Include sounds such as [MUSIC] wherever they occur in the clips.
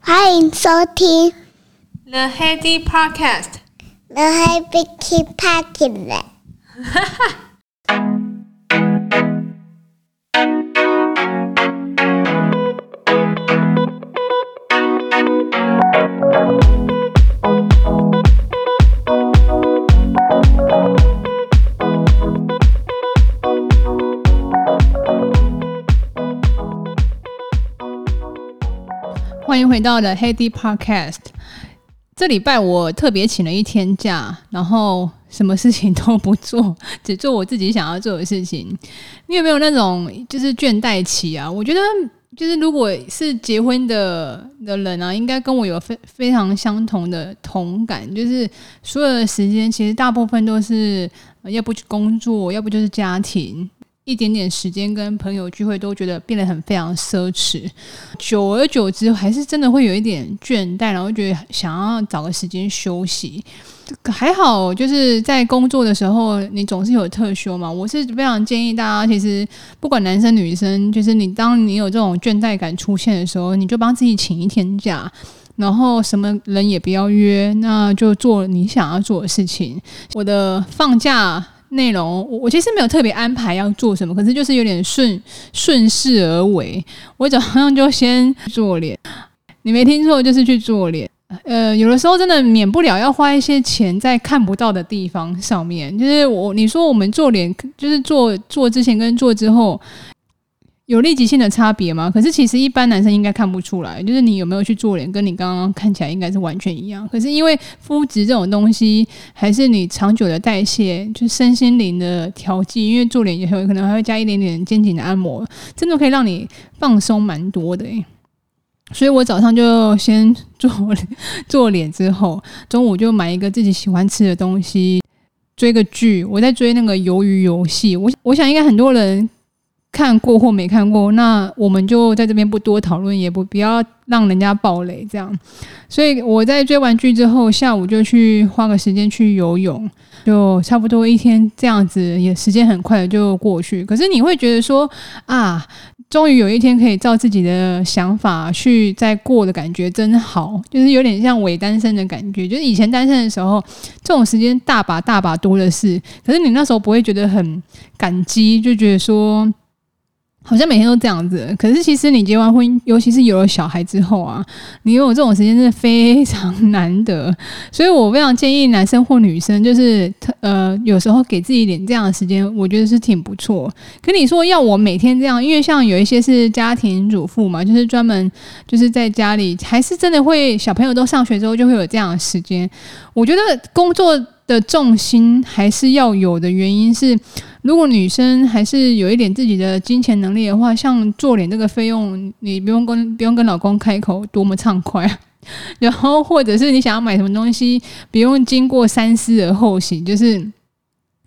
欢迎收听 The Heady Podcast。The Heady Podcast。哈哈。 [LAUGHS] 回到了 Hedy Podcast，。这礼拜我特别请了一天假，然后什么事情都不做，只做我自己想要做的事情。你有没有那种就是倦怠期啊？我觉得就是如果是结婚的的人啊，应该跟我有非非常相同的同感，就是所有的时间其实大部分都是要不去工作，要不就是家庭。一点点时间跟朋友聚会都觉得变得很非常奢侈，久而久之还是真的会有一点倦怠，然后觉得想要找个时间休息。还好，就是在工作的时候，你总是有特休嘛。我是非常建议大家，其实不管男生女生，就是你当你有这种倦怠感出现的时候，你就帮自己请一天假，然后什么人也不要约，那就做你想要做的事情。我的放假。内容我我其实没有特别安排要做什么，可是就是有点顺顺势而为。我早上就先做脸，你没听错，就是去做脸。呃，有的时候真的免不了要花一些钱在看不到的地方上面。就是我你说我们做脸，就是做做之前跟做之后。有立即性的差别吗？可是其实一般男生应该看不出来，就是你有没有去做脸，跟你刚刚看起来应该是完全一样。可是因为肤质这种东西，还是你长久的代谢，就身心灵的调剂。因为做脸也有可能还会加一点点肩颈的按摩，真的可以让你放松蛮多的。所以我早上就先做做脸，之后中午就买一个自己喜欢吃的东西，追个剧。我在追那个鱿鱼游戏，我我想应该很多人。看过或没看过，那我们就在这边不多讨论，也不不要让人家爆雷这样。所以我在追完剧之后，下午就去花个时间去游泳，就差不多一天这样子，也时间很快就过去。可是你会觉得说啊，终于有一天可以照自己的想法去再过的感觉真好，就是有点像伪单身的感觉。就是以前单身的时候，这种时间大把大把多的是，可是你那时候不会觉得很感激，就觉得说。好像每天都这样子，可是其实你结完婚，尤其是有了小孩之后啊，你拥有这种时间真的非常难得。所以我非常建议男生或女生，就是呃，有时候给自己一点这样的时间，我觉得是挺不错。可你说要我每天这样，因为像有一些是家庭主妇嘛，就是专门就是在家里，还是真的会小朋友都上学之后就会有这样的时间。我觉得工作的重心还是要有的，原因是。如果女生还是有一点自己的金钱能力的话，像做脸这个费用，你不用跟不用跟老公开口，多么畅快。[LAUGHS] 然后或者是你想要买什么东西，不用经过三思而后行。就是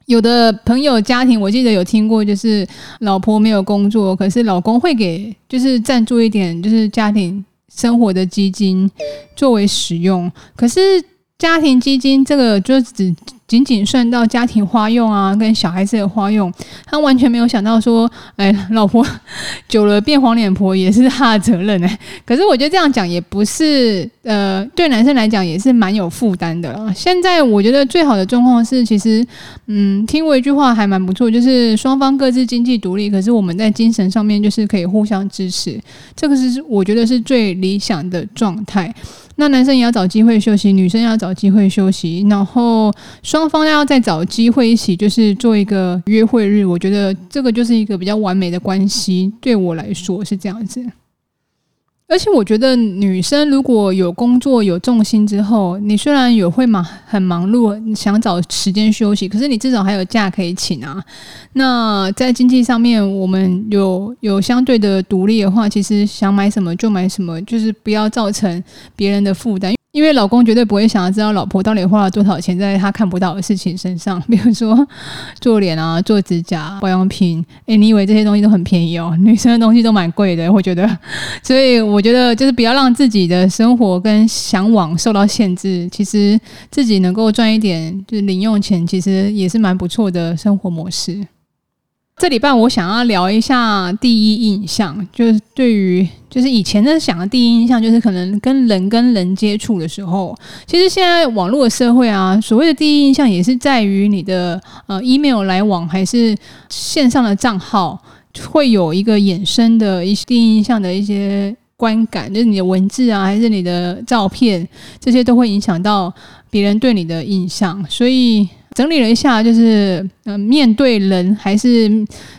有的朋友家庭，我记得有听过，就是老婆没有工作，可是老公会给就是赞助一点，就是家庭生活的基金作为使用。可是家庭基金这个就只。仅仅算到家庭花用啊，跟小孩子的花用，他完全没有想到说，哎，老婆 [LAUGHS] 久了变黄脸婆也是他的责任哎。[LAUGHS] 可是我觉得这样讲也不是，呃，对男生来讲也是蛮有负担的。现在我觉得最好的状况是，其实，嗯，听过一句话还蛮不错，就是双方各自经济独立，可是我们在精神上面就是可以互相支持，这个是我觉得是最理想的状态。那男生也要找机会休息，女生要找机会休息，然后双方要再找机会一起，就是做一个约会日。我觉得这个就是一个比较完美的关系，对我来说是这样子。而且我觉得女生如果有工作有重心之后，你虽然也会忙很忙碌，你想找时间休息，可是你至少还有假可以请啊。那在经济上面，我们有有相对的独立的话，其实想买什么就买什么，就是不要造成别人的负担。因为老公绝对不会想要知道老婆到底花了多少钱在他看不到的事情身上，[LAUGHS] 比如说做脸啊、做指甲、保养品。诶，你以为这些东西都很便宜哦？[LAUGHS] 女生的东西都蛮贵的，我觉得。所以我觉得就是不要让自己的生活跟向往受到限制。其实自己能够赚一点就是零用钱，其实也是蛮不错的生活模式。这礼拜我想要聊一下第一印象，就是对于就是以前的想的第一印象，就是可能跟人跟人接触的时候，其实现在网络社会啊，所谓的第一印象也是在于你的呃 email 来往还是线上的账号，会有一个衍生的一些第一印象的一些观感，就是你的文字啊，还是你的照片，这些都会影响到别人对你的印象，所以。整理了一下，就是嗯，面对人还是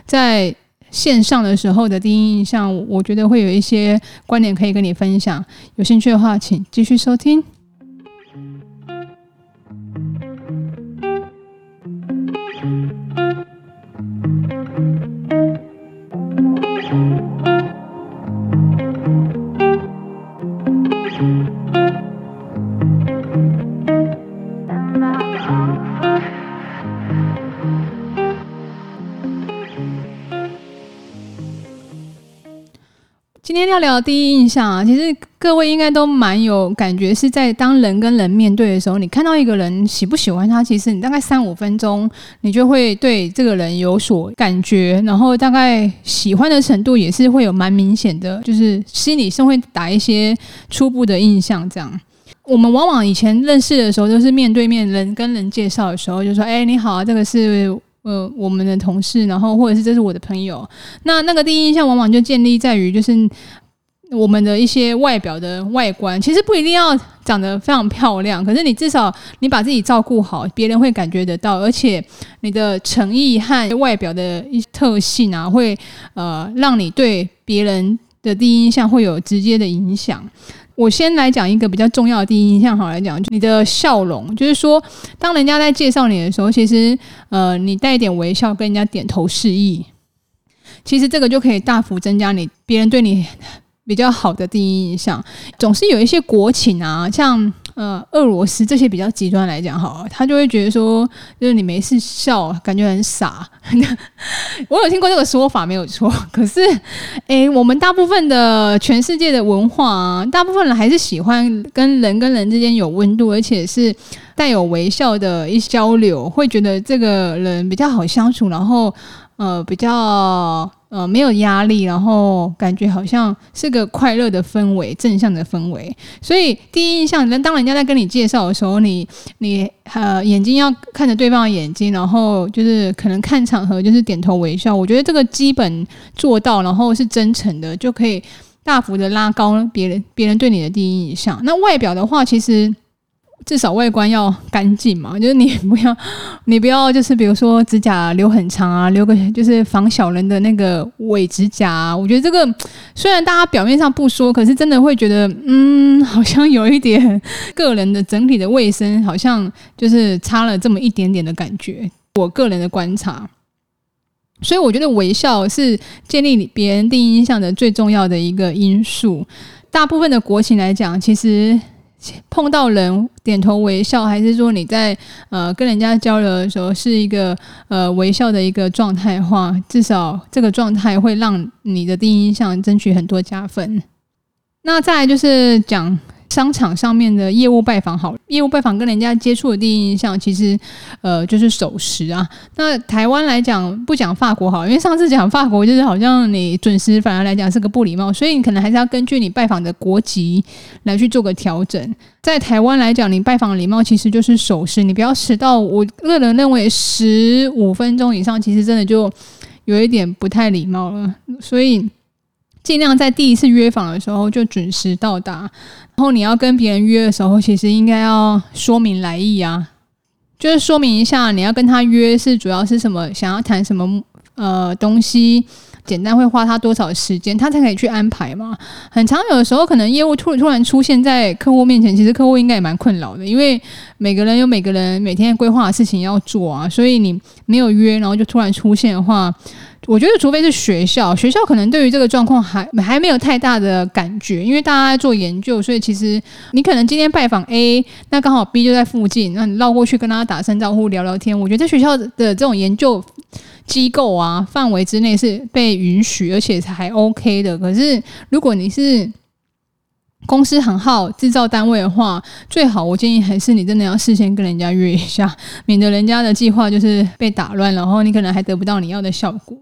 在线上的时候的第一印象，我觉得会有一些观点可以跟你分享。有兴趣的话，请继续收听。聊第一印象啊，其实各位应该都蛮有感觉，是在当人跟人面对的时候，你看到一个人喜不喜欢他，其实你大概三五分钟，你就会对这个人有所感觉，然后大概喜欢的程度也是会有蛮明显的，就是心里是会打一些初步的印象。这样，我们往往以前认识的时候，都是面对面人跟人介绍的时候，就说：“哎，你好啊，这个是。”呃，我们的同事，然后或者是这是我的朋友，那那个第一印象往往就建立在于就是我们的一些外表的外观，其实不一定要长得非常漂亮，可是你至少你把自己照顾好，别人会感觉得到，而且你的诚意和外表的一特性啊，会呃让你对别人的第一印象会有直接的影响。我先来讲一个比较重要的第一印象，好来讲，就你的笑容，就是说，当人家在介绍你的时候，其实，呃，你带一点微笑，跟人家点头示意，其实这个就可以大幅增加你别人对你比较好的第一印象。总是有一些国情啊，像。呃，俄罗斯这些比较极端来讲，好，他就会觉得说，就是你没事笑，感觉很傻。[LAUGHS] 我有听过这个说法，没有错。[LAUGHS] 可是，诶，我们大部分的全世界的文化啊，大部分人还是喜欢跟人跟人之间有温度，而且是带有微笑的一交流，会觉得这个人比较好相处，然后呃，比较。呃，没有压力，然后感觉好像是个快乐的氛围，正向的氛围。所以第一印象，当人家在跟你介绍的时候，你你呃眼睛要看着对方的眼睛，然后就是可能看场合就是点头微笑。我觉得这个基本做到，然后是真诚的，就可以大幅的拉高别人别人对你的第一印象。那外表的话，其实。至少外观要干净嘛，就是你不要，[LAUGHS] 你不要就是比如说指甲留很长啊，留个就是防小人的那个伪指甲啊。我觉得这个虽然大家表面上不说，可是真的会觉得，嗯，好像有一点个人的整体的卫生好像就是差了这么一点点的感觉。我个人的观察，所以我觉得微笑是建立别人第一印象的最重要的一个因素。大部分的国情来讲，其实。碰到人点头微笑，还是说你在呃跟人家交流的时候是一个呃微笑的一个状态话，至少这个状态会让你的第一印象争取很多加分。那再来就是讲。商场上面的业务拜访，好，业务拜访跟人家接触的第一印象，其实，呃，就是守时啊。那台湾来讲，不讲法国好，因为上次讲法国，就是好像你准时，反而来讲是个不礼貌，所以你可能还是要根据你拜访的国籍来去做个调整。在台湾来讲，你拜访礼貌其实就是守时，你不要迟到。我个人认为十五分钟以上，其实真的就有一点不太礼貌了，所以。尽量在第一次约访的时候就准时到达，然后你要跟别人约的时候，其实应该要说明来意啊，就是说明一下你要跟他约是主要是什么，想要谈什么呃东西。简单会花他多少时间，他才可以去安排嘛？很常有的时候，可能业务突突然出现在客户面前，其实客户应该也蛮困扰的，因为每个人有每个人每天规划的事情要做啊，所以你没有约，然后就突然出现的话，我觉得除非是学校，学校可能对于这个状况还还没有太大的感觉，因为大家在做研究，所以其实你可能今天拜访 A，那刚好 B 就在附近，那你绕过去跟他打声招呼聊聊天，我觉得在学校的这种研究。机构啊，范围之内是被允许，而且还 OK 的。可是，如果你是公司行号制造单位的话，最好我建议还是你真的要事先跟人家约一下，免得人家的计划就是被打乱，然后你可能还得不到你要的效果。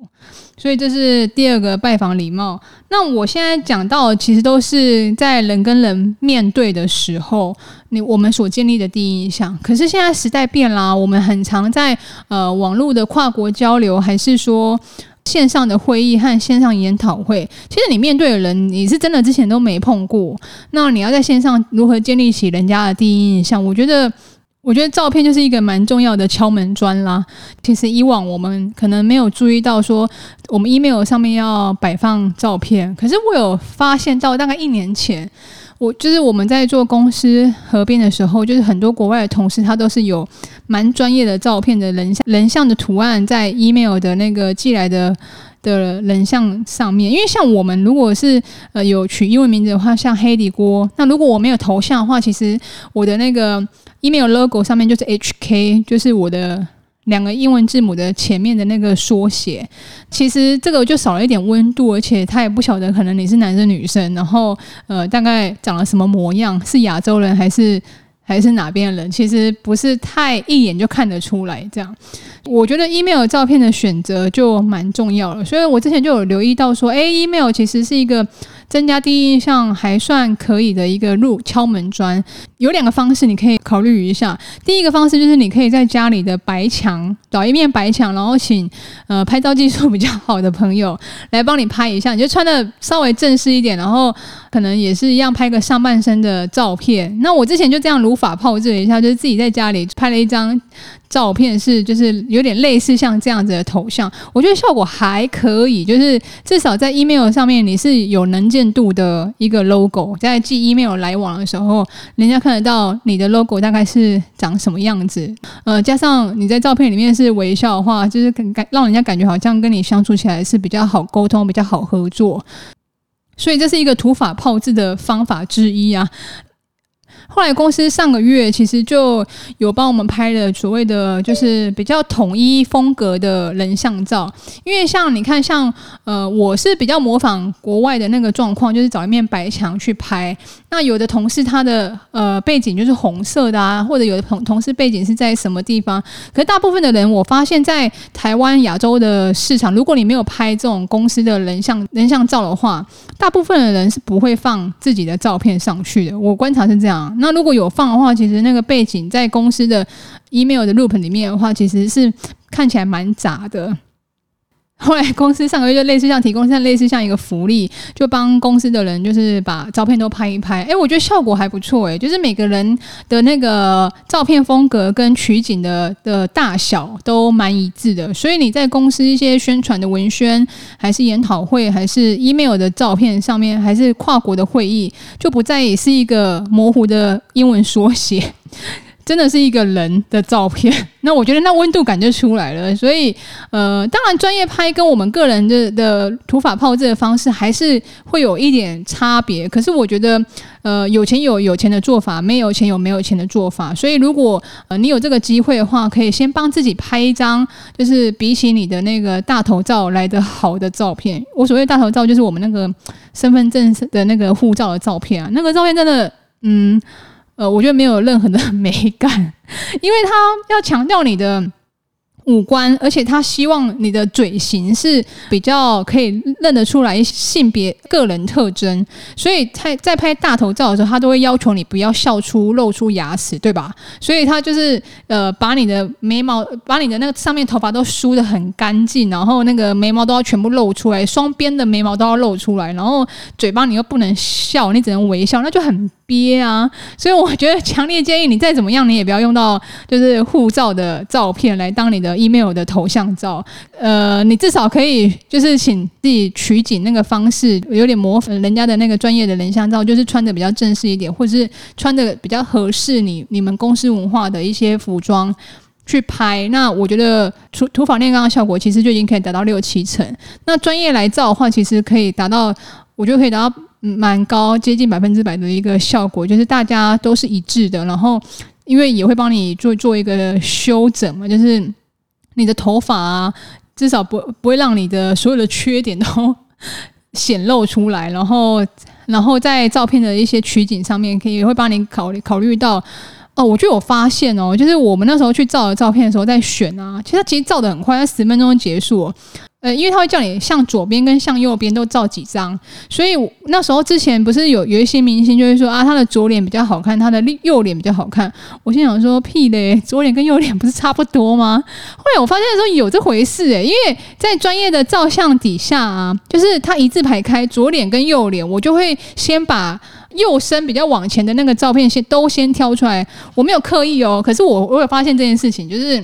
所以这是第二个拜访礼貌。那我现在讲到，其实都是在人跟人面对的时候，你我们所建立的第一印象。可是现在时代变啦，我们很常在呃网络的跨国交流，还是说。线上的会议和线上研讨会，其实你面对的人，你是真的之前都没碰过。那你要在线上如何建立起人家的第一印象？我觉得，我觉得照片就是一个蛮重要的敲门砖啦。其实以往我们可能没有注意到说，我们 email 上面要摆放照片。可是我有发现到，大概一年前。我就是我们在做公司合并的时候，就是很多国外的同事，他都是有蛮专业的照片的人像人像的图案在 email 的那个寄来的的人像上面。因为像我们如果是呃有取英文名字的话，像黑底锅，那如果我没有头像的话，其实我的那个 email logo 上面就是 HK，就是我的。两个英文字母的前面的那个缩写，其实这个就少了一点温度，而且他也不晓得可能你是男生女生，然后呃大概长了什么模样，是亚洲人还是还是哪边的人，其实不是太一眼就看得出来。这样，我觉得 email 照片的选择就蛮重要了，所以我之前就有留意到说，诶，email 其实是一个。增加第一印象还算可以的一个入敲门砖，有两个方式你可以考虑一下。第一个方式就是你可以在家里的白墙找一面白墙，然后请呃拍照技术比较好的朋友来帮你拍一下，你就穿的稍微正式一点，然后可能也是一样拍个上半身的照片。那我之前就这样如法炮制了一下，就是自己在家里拍了一张。照片是就是有点类似像这样子的头像，我觉得效果还可以，就是至少在 email 上面你是有能见度的一个 logo，在寄 email 来往的时候，人家看得到你的 logo 大概是长什么样子。呃，加上你在照片里面是微笑的话，就是感感让人家感觉好像跟你相处起来是比较好沟通、比较好合作。所以这是一个土法炮制的方法之一啊。后来公司上个月其实就有帮我们拍了所谓的就是比较统一风格的人像照，因为像你看像呃我是比较模仿国外的那个状况，就是找一面白墙去拍。那有的同事他的呃背景就是红色的啊，或者有的同同事背景是在什么地方？可是大部分的人我发现，在台湾亚洲的市场，如果你没有拍这种公司的人像人像照的话，大部分的人是不会放自己的照片上去的。我观察是这样。那如果有放的话，其实那个背景在公司的 email 的 loop 里面的话，其实是看起来蛮杂的。[LAUGHS] 后来公司上个月就类似像提供像类似像一个福利，就帮公司的人就是把照片都拍一拍。诶，我觉得效果还不错诶，就是每个人的那个照片风格跟取景的的大小都蛮一致的，所以你在公司一些宣传的文宣，还是研讨会，还是 email 的照片上面，还是跨国的会议，就不再也是一个模糊的英文缩写。真的是一个人的照片，[LAUGHS] 那我觉得那温度感就出来了。所以，呃，当然专业拍跟我们个人的的土法炮制的方式还是会有一点差别。可是我觉得，呃，有钱有有钱的做法，没有钱有没有钱的做法。所以，如果呃你有这个机会的话，可以先帮自己拍一张，就是比起你的那个大头照来的好的照片。我所谓大头照，就是我们那个身份证的那个护照的照片啊，那个照片真的，嗯。呃，我觉得没有任何的 [LAUGHS] 美感，因为他要强调你的五官，而且他希望你的嘴型是比较可以认得出来性别个人特征，所以在在拍大头照的时候，他都会要求你不要笑出露出牙齿，对吧？所以他就是呃，把你的眉毛，把你的那个上面头发都梳得很干净，然后那个眉毛都要全部露出来，双边的眉毛都要露出来，然后嘴巴你又不能笑，你只能微笑，那就很憋啊。所以我觉得强烈建议你再怎么样，你也不要用到就是护照的照片来当你的。Email 的头像照，呃，你至少可以就是请自己取景那个方式有点模仿人家的那个专业的人像照，就是穿的比较正式一点，或者是穿的比较合适你你们公司文化的一些服装去拍。那我觉得土土法炼钢的效果其实就已经可以达到六七成。那专业来照的话，其实可以达到，我觉得可以达到蛮高，接近百分之百的一个效果，就是大家都是一致的。然后因为也会帮你做做一个修整嘛，就是。你的头发啊，至少不不会让你的所有的缺点都显露出来，然后然后在照片的一些取景上面，可以会帮你考虑考虑到。哦，我就有发现哦，就是我们那时候去照的照片的时候，在选啊，其实其实照的很快，它十分钟结束。呃，因为他会叫你向左边跟向右边都照几张，所以那时候之前不是有有一些明星就会说啊，他的左脸比较好看，他的右脸比较好看。我心想说屁嘞，左脸跟右脸不是差不多吗？后来我发现说有这回事诶，因为在专业的照相底下啊，就是他一字排开左脸跟右脸，我就会先把右身比较往前的那个照片先都先挑出来，我没有刻意哦，可是我我有发现这件事情，就是。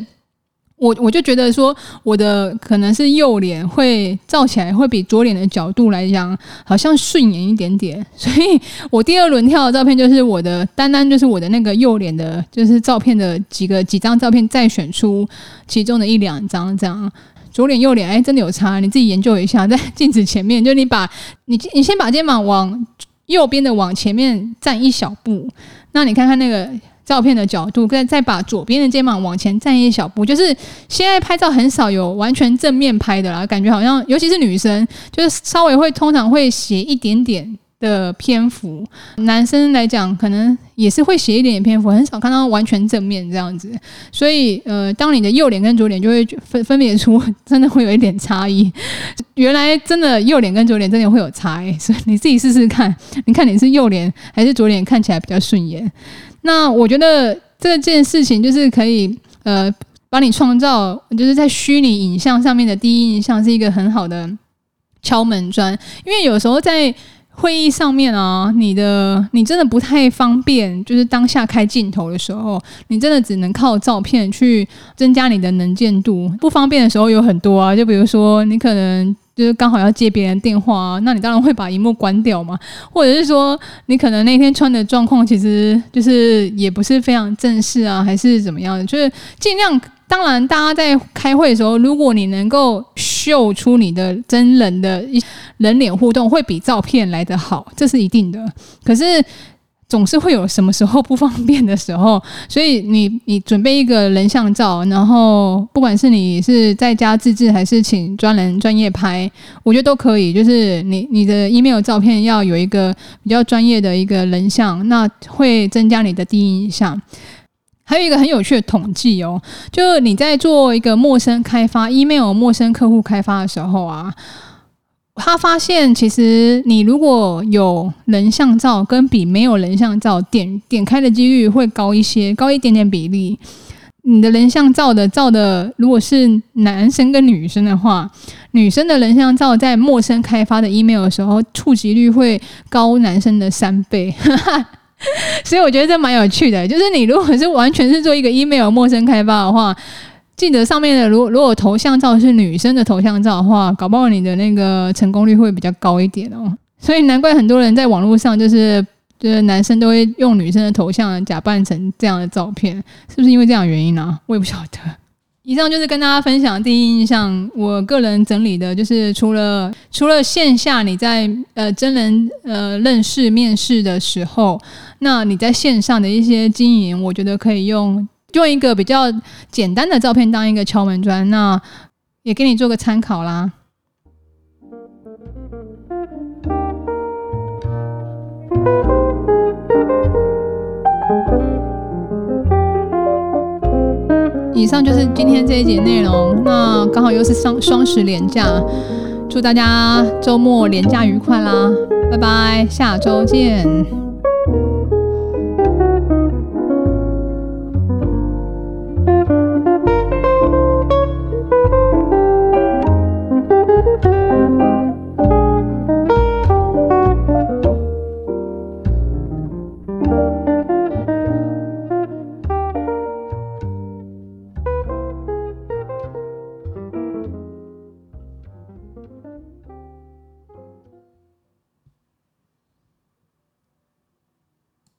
我我就觉得说，我的可能是右脸会照起来会比左脸的角度来讲，好像顺眼一点点。[LAUGHS] 所以我第二轮跳的照片就是我的，单单就是我的那个右脸的，就是照片的几个几张照片，再选出其中的一两张这样。左脸右脸，哎，真的有差，你自己研究一下，在 [LAUGHS] 镜子前面，就你把你你先把肩膀往右边的往前面站一小步，那你看看那个。照片的角度，再再把左边的肩膀往前站一小步，就是现在拍照很少有完全正面拍的啦，感觉好像尤其是女生，就是稍微会通常会斜一点点的篇幅，男生来讲可能也是会写一点点篇幅，很少看到完全正面这样子。所以呃，当你的右脸跟左脸就会分分别出，真的会有一点差异。原来真的右脸跟左脸真的会有差异，[LAUGHS] 所以你自己试试看，你看你是右脸还是左脸看起来比较顺眼。那我觉得这件事情就是可以呃，帮你创造，就是在虚拟影像上面的第一印象是一个很好的敲门砖。因为有时候在会议上面啊，你的你真的不太方便，就是当下开镜头的时候，你真的只能靠照片去增加你的能见度。不方便的时候有很多啊，就比如说你可能。就是刚好要接别人电话啊，那你当然会把荧幕关掉嘛，[LAUGHS] 或者是说你可能那天穿的状况其实就是也不是非常正式啊，还是怎么样的，就是尽量。当然，大家在开会的时候，如果你能够秀出你的真人的一人脸互动，会比照片来得好，这是一定的。可是。总是会有什么时候不方便的时候，所以你你准备一个人像照，然后不管是你是在家自制还是请专人专业拍，我觉得都可以。就是你你的 email 照片要有一个比较专业的一个人像，那会增加你的第一印象。还有一个很有趣的统计哦，就是你在做一个陌生开发 email 陌生客户开发的时候啊。他发现，其实你如果有人像照，跟比没有人像照点点开的几率会高一些，高一点点比例。你的人像照的照的，如果是男生跟女生的话，女生的人像照在陌生开发的 email 的时候，触及率会高男生的三倍。[LAUGHS] [LAUGHS] 所以我觉得这蛮有趣的，就是你如果是完全是做一个 email 陌生开发的话。记得上面的，如果如果头像照是女生的头像照的话，搞不好你的那个成功率会比较高一点哦。所以难怪很多人在网络上就是就是男生都会用女生的头像假扮成这样的照片，是不是因为这样原因呢、我也不晓得。以上就是跟大家分享第一印象，我个人整理的就是除了除了线下你在呃真人呃认识面试的时候，那你在线上的一些经营，我觉得可以用。用一个比较简单的照片当一个敲门砖，那也给你做个参考啦。以上就是今天这一节内容，那刚好又是双双十连假，祝大家周末连假愉快啦！拜拜，下周见。